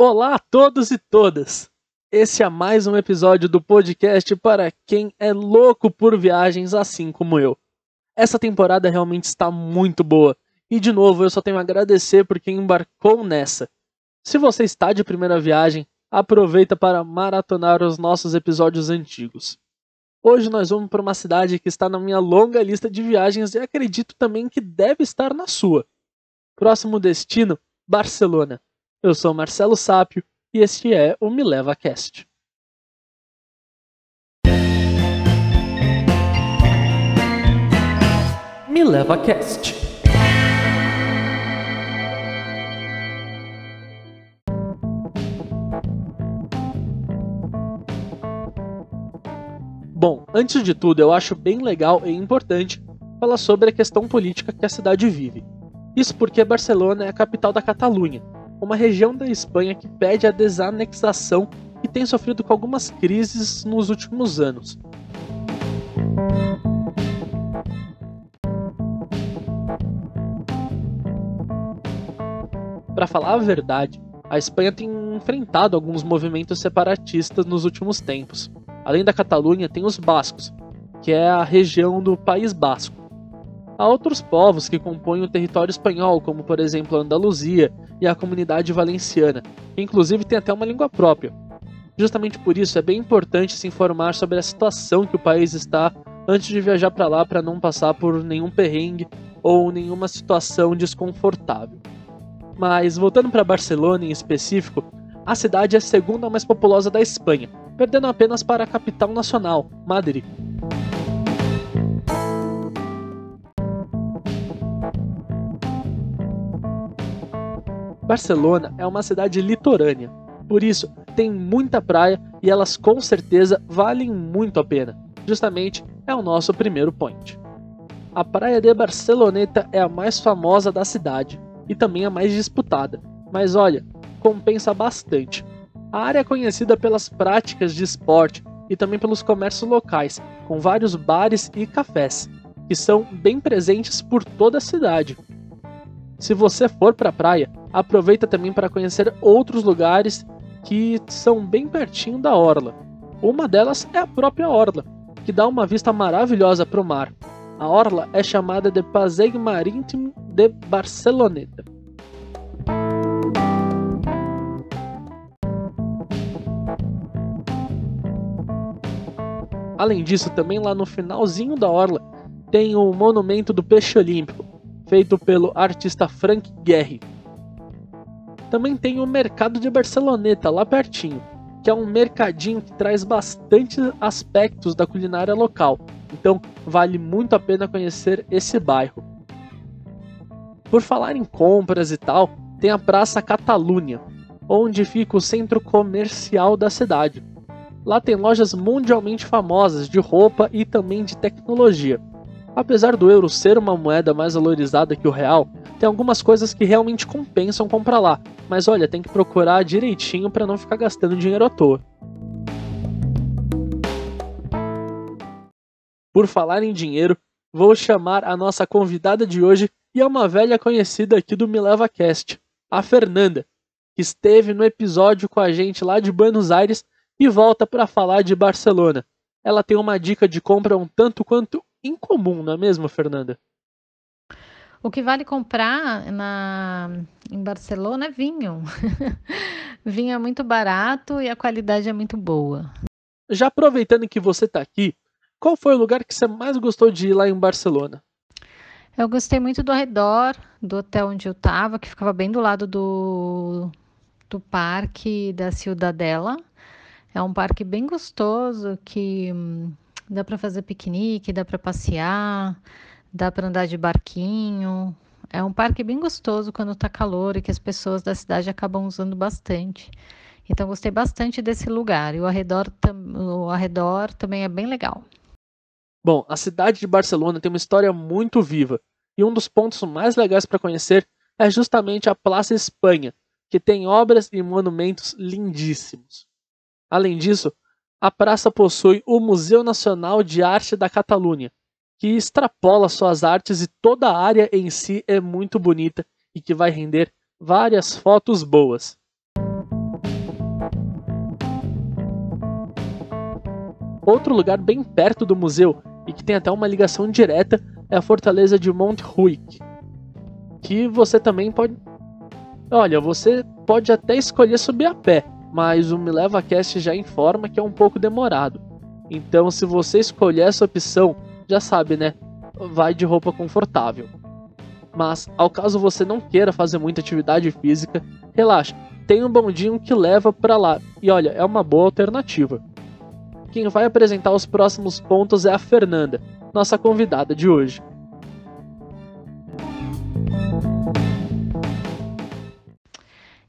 Olá a todos e todas! Esse é mais um episódio do podcast para quem é louco por viagens assim como eu. Essa temporada realmente está muito boa e de novo eu só tenho a agradecer por quem embarcou nessa. Se você está de primeira viagem, aproveita para maratonar os nossos episódios antigos. Hoje nós vamos para uma cidade que está na minha longa lista de viagens e acredito também que deve estar na sua. Próximo destino: Barcelona. Eu sou Marcelo Sápio e este é o Me Leva Cast. Me Leva Cast. Bom, antes de tudo, eu acho bem legal e importante falar sobre a questão política que a cidade vive. Isso porque Barcelona é a capital da Catalunha, uma região da Espanha que pede a desanexação e tem sofrido com algumas crises nos últimos anos. Para falar a verdade, a Espanha tem enfrentado alguns movimentos separatistas nos últimos tempos. Além da Catalunha, tem os bascos, que é a região do País Basco. Há outros povos que compõem o território espanhol, como por exemplo a Andaluzia e a comunidade valenciana, que inclusive tem até uma língua própria. Justamente por isso é bem importante se informar sobre a situação que o país está antes de viajar para lá para não passar por nenhum perrengue ou nenhuma situação desconfortável. Mas voltando para Barcelona em específico, a cidade é a segunda mais populosa da Espanha, perdendo apenas para a capital nacional, Madrid. Barcelona é uma cidade litorânea, por isso tem muita praia e elas com certeza valem muito a pena. Justamente é o nosso primeiro point. A praia de Barceloneta é a mais famosa da cidade e também a mais disputada, mas olha, compensa bastante. A área é conhecida pelas práticas de esporte e também pelos comércios locais, com vários bares e cafés, que são bem presentes por toda a cidade. Se você for para a praia, aproveita também para conhecer outros lugares que são bem pertinho da orla. Uma delas é a própria orla, que dá uma vista maravilhosa para o mar. A orla é chamada de Passeio Marítimo de Barceloneta. Além disso, também lá no finalzinho da orla tem o Monumento do Peixe Olímpico, feito pelo artista Frank Gehry. Também tem o Mercado de Barceloneta, lá pertinho, que é um mercadinho que traz bastante aspectos da culinária local, então vale muito a pena conhecer esse bairro. Por falar em compras e tal, tem a Praça Catalunha, onde fica o centro comercial da cidade. Lá tem lojas mundialmente famosas de roupa e também de tecnologia. Apesar do euro ser uma moeda mais valorizada que o real, tem algumas coisas que realmente compensam comprar lá. Mas olha, tem que procurar direitinho para não ficar gastando dinheiro à toa. Por falar em dinheiro, vou chamar a nossa convidada de hoje e é uma velha conhecida aqui do Me Leva Cast, a Fernanda, que esteve no episódio com a gente lá de Buenos Aires e volta para falar de Barcelona. Ela tem uma dica de compra um tanto quanto incomum, não é mesmo, Fernanda? O que vale comprar na, em Barcelona é vinho. vinho é muito barato e a qualidade é muito boa. Já aproveitando que você está aqui, qual foi o lugar que você mais gostou de ir lá em Barcelona? Eu gostei muito do redor do hotel onde eu estava, que ficava bem do lado do, do parque da Ciudadela. É um parque bem gostoso que hum, Dá para fazer piquenique, dá para passear, dá para andar de barquinho. É um parque bem gostoso quando está calor e que as pessoas da cidade acabam usando bastante. Então gostei bastante desse lugar e o arredor, o arredor também é bem legal. Bom, a cidade de Barcelona tem uma história muito viva e um dos pontos mais legais para conhecer é justamente a Praça Espanha, que tem obras e monumentos lindíssimos. Além disso, a praça possui o Museu Nacional de Arte da Catalunha, que extrapola suas artes e toda a área em si é muito bonita e que vai render várias fotos boas. Outro lugar bem perto do museu e que tem até uma ligação direta é a fortaleza de Mount Ruik, que você também pode Olha, você pode até escolher subir a pé, mas o Me Leva Cast já informa que é um pouco demorado. Então, se você escolher essa opção já sabe, né? Vai de roupa confortável. Mas, ao caso você não queira fazer muita atividade física, relaxa, tem um bondinho que leva para lá. E olha, é uma boa alternativa. Quem vai apresentar os próximos pontos é a Fernanda, nossa convidada de hoje.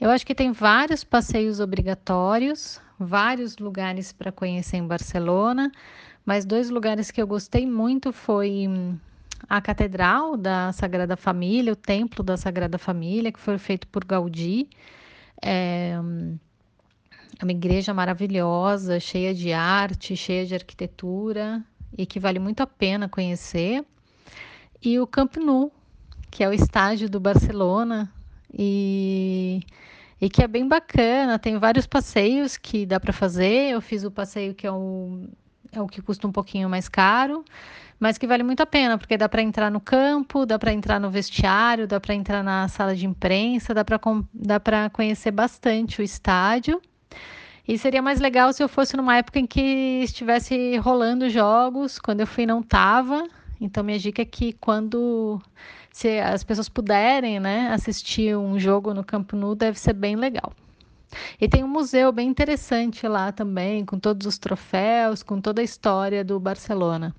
Eu acho que tem vários passeios obrigatórios, vários lugares para conhecer em Barcelona, mas dois lugares que eu gostei muito foi hum, a Catedral da Sagrada Família, o Templo da Sagrada Família, que foi feito por Gaudí. É, hum, é uma igreja maravilhosa, cheia de arte, cheia de arquitetura e que vale muito a pena conhecer. E o Camp Nou, que é o estádio do Barcelona e e que é bem bacana. Tem vários passeios que dá para fazer. Eu fiz o passeio que é o, é o que custa um pouquinho mais caro, mas que vale muito a pena, porque dá para entrar no campo, dá para entrar no vestiário, dá para entrar na sala de imprensa, dá para dá conhecer bastante o estádio. E seria mais legal se eu fosse numa época em que estivesse rolando jogos. Quando eu fui, não tava. Então, minha dica é que quando se as pessoas puderem, né, assistir um jogo no Campo Nou, deve ser bem legal. E tem um museu bem interessante lá também, com todos os troféus, com toda a história do Barcelona.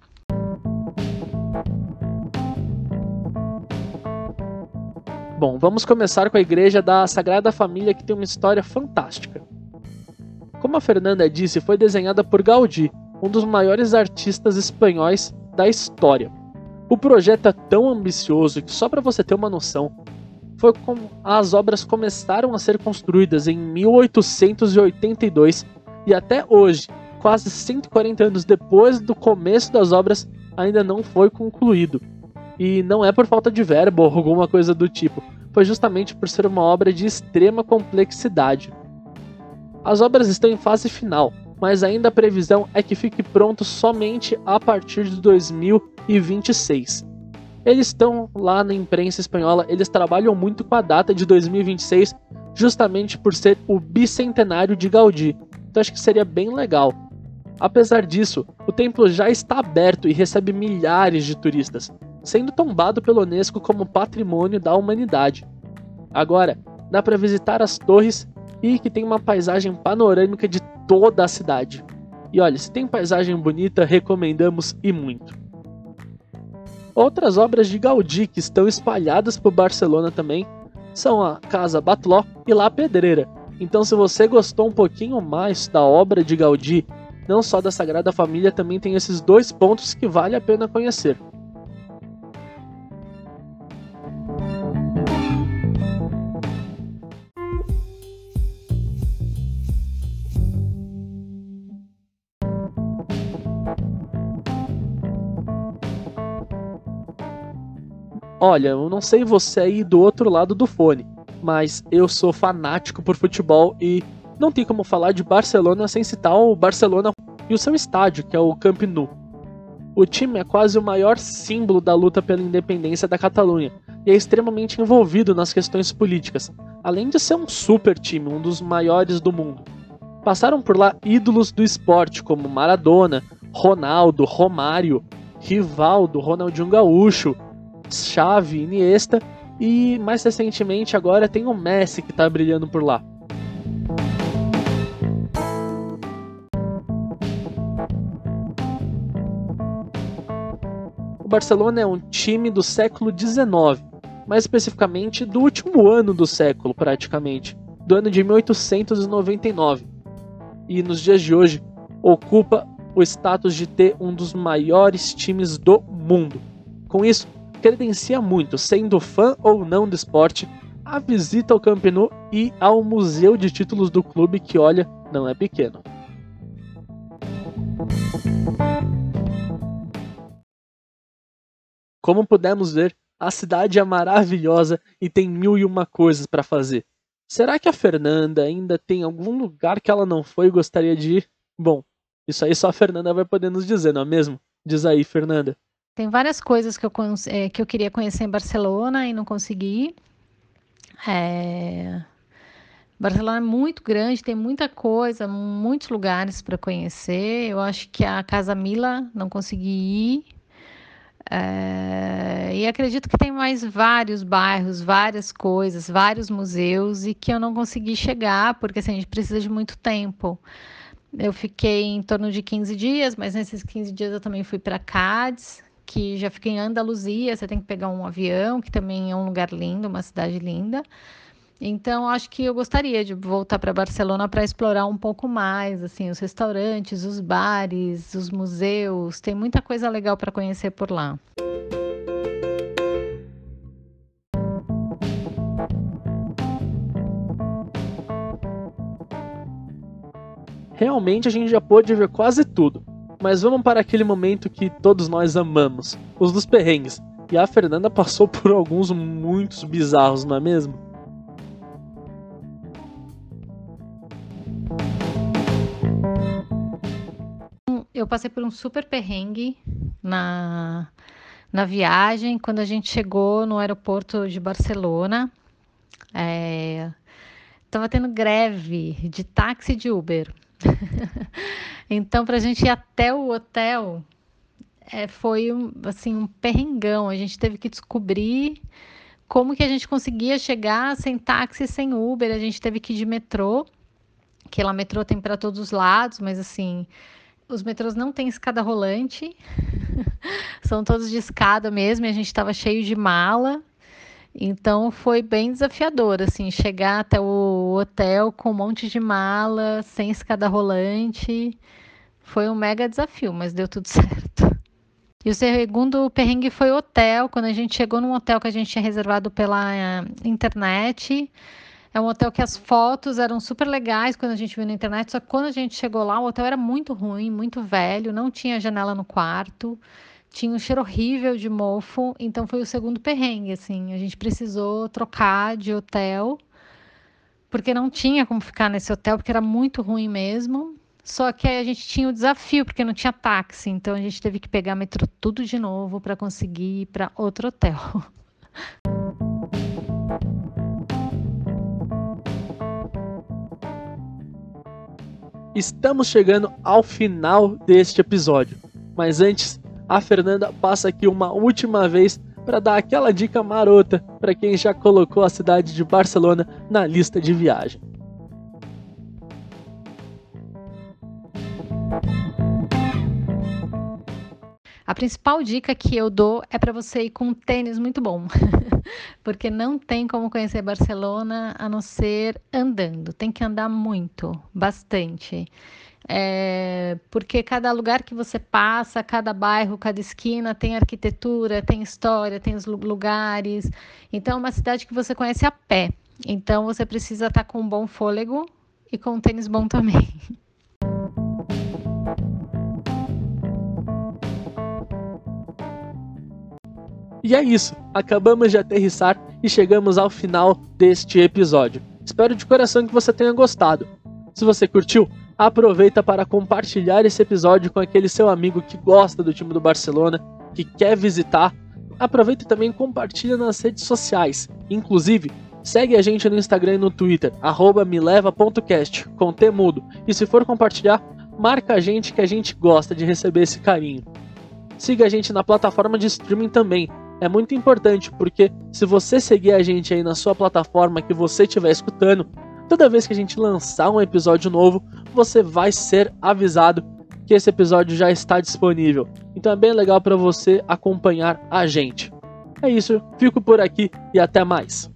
Bom, vamos começar com a igreja da Sagrada Família, que tem uma história fantástica. Como a Fernanda disse, foi desenhada por Gaudí, um dos maiores artistas espanhóis da história. O projeto é tão ambicioso que, só para você ter uma noção, foi como as obras começaram a ser construídas em 1882 e até hoje, quase 140 anos depois do começo das obras, ainda não foi concluído. E não é por falta de verbo ou alguma coisa do tipo, foi justamente por ser uma obra de extrema complexidade. As obras estão em fase final, mas ainda a previsão é que fique pronto somente a partir de 2026. Eles estão lá na imprensa espanhola, eles trabalham muito com a data de 2026, justamente por ser o bicentenário de Gaudí. Então acho que seria bem legal. Apesar disso, o templo já está aberto e recebe milhares de turistas, sendo tombado pelo Unesco como Patrimônio da Humanidade. Agora, dá para visitar as torres e que tem uma paisagem panorâmica de toda a cidade. E olha, se tem paisagem bonita, recomendamos e muito. Outras obras de Gaudí que estão espalhadas por Barcelona também são a Casa Batló e La Pedreira. Então, se você gostou um pouquinho mais da obra de Gaudí, não só da Sagrada Família, também tem esses dois pontos que vale a pena conhecer. Olha, eu não sei você aí do outro lado do fone, mas eu sou fanático por futebol e não tem como falar de Barcelona sem citar o Barcelona e o seu estádio, que é o Camp Nou. O time é quase o maior símbolo da luta pela independência da Catalunha e é extremamente envolvido nas questões políticas, além de ser um super time, um dos maiores do mundo. Passaram por lá ídolos do esporte como Maradona, Ronaldo, Romário, Rivaldo, Ronaldinho Gaúcho, Xavi, Iniesta e mais recentemente agora tem o Messi que está brilhando por lá. O Barcelona é um time do século XIX, mais especificamente do último ano do século, praticamente, do ano de 1899. E nos dias de hoje ocupa o status de ter um dos maiores times do mundo. Com isso, credencia muito, sendo fã ou não do esporte, a visita ao Camp Nou e ao museu de títulos do clube que, olha, não é pequeno. Como pudemos ver, a cidade é maravilhosa e tem mil e uma coisas para fazer. Será que a Fernanda ainda tem algum lugar que ela não foi e gostaria de ir? Bom, Isso aí só a Fernanda vai poder nos dizer, não é mesmo? Diz aí, Fernanda. Tem várias coisas que eu, é, que eu queria conhecer em Barcelona e não consegui. É... Barcelona é muito grande, tem muita coisa, muitos lugares para conhecer. Eu acho que a Casa Mila não consegui ir. É... E acredito que tem mais vários bairros, várias coisas, vários museus e que eu não consegui chegar, porque assim, a gente precisa de muito tempo. Eu fiquei em torno de 15 dias, mas nesses 15 dias eu também fui para Cádiz, que já fica em Andaluzia, você tem que pegar um avião, que também é um lugar lindo, uma cidade linda. Então, acho que eu gostaria de voltar para Barcelona para explorar um pouco mais, assim, os restaurantes, os bares, os museus, tem muita coisa legal para conhecer por lá. Realmente a gente já pôde ver quase tudo. Mas vamos para aquele momento que todos nós amamos, os dos perrengues. E a Fernanda passou por alguns muitos bizarros, não é mesmo? Eu passei por um super perrengue na, na viagem, quando a gente chegou no aeroporto de Barcelona. É, tava tendo greve de táxi de Uber. então, para a gente ir até o hotel, é, foi um, assim, um perrengão. A gente teve que descobrir como que a gente conseguia chegar sem táxi, sem Uber. A gente teve que ir de metrô, que lá metrô tem para todos os lados, mas assim, os metrôs não têm escada rolante. São todos de escada mesmo, e a gente estava cheio de mala. Então foi bem desafiador, assim, chegar até o hotel com um monte de mala, sem escada rolante. Foi um mega desafio, mas deu tudo certo. E o segundo perrengue foi hotel, quando a gente chegou num hotel que a gente tinha reservado pela uh, internet. É um hotel que as fotos eram super legais quando a gente viu na internet, só que quando a gente chegou lá, o hotel era muito ruim, muito velho, não tinha janela no quarto tinha um cheiro horrível de mofo, então foi o segundo perrengue, assim, a gente precisou trocar de hotel, porque não tinha como ficar nesse hotel, porque era muito ruim mesmo. Só que aí a gente tinha o desafio, porque não tinha táxi, então a gente teve que pegar metrô tudo de novo para conseguir ir para outro hotel. Estamos chegando ao final deste episódio, mas antes a Fernanda passa aqui uma última vez para dar aquela dica marota para quem já colocou a cidade de Barcelona na lista de viagem. A principal dica que eu dou é para você ir com um tênis muito bom, porque não tem como conhecer Barcelona a não ser andando. Tem que andar muito, bastante é, porque cada lugar que você passa, cada bairro, cada esquina tem arquitetura, tem história, tem os lugares. Então, é uma cidade que você conhece a pé. Então, você precisa estar com um bom fôlego e com um tênis bom também. E é isso, acabamos de aterrissar e chegamos ao final deste episódio. Espero de coração que você tenha gostado. Se você curtiu, aproveita para compartilhar esse episódio com aquele seu amigo que gosta do time do Barcelona, que quer visitar. Aproveita e também compartilha nas redes sociais. Inclusive, segue a gente no Instagram e no Twitter, mileva.cast, com temudo. E se for compartilhar, marca a gente que a gente gosta de receber esse carinho. Siga a gente na plataforma de streaming também. É muito importante porque se você seguir a gente aí na sua plataforma que você estiver escutando, Toda vez que a gente lançar um episódio novo, você vai ser avisado que esse episódio já está disponível. Então é bem legal para você acompanhar a gente. É isso, fico por aqui e até mais.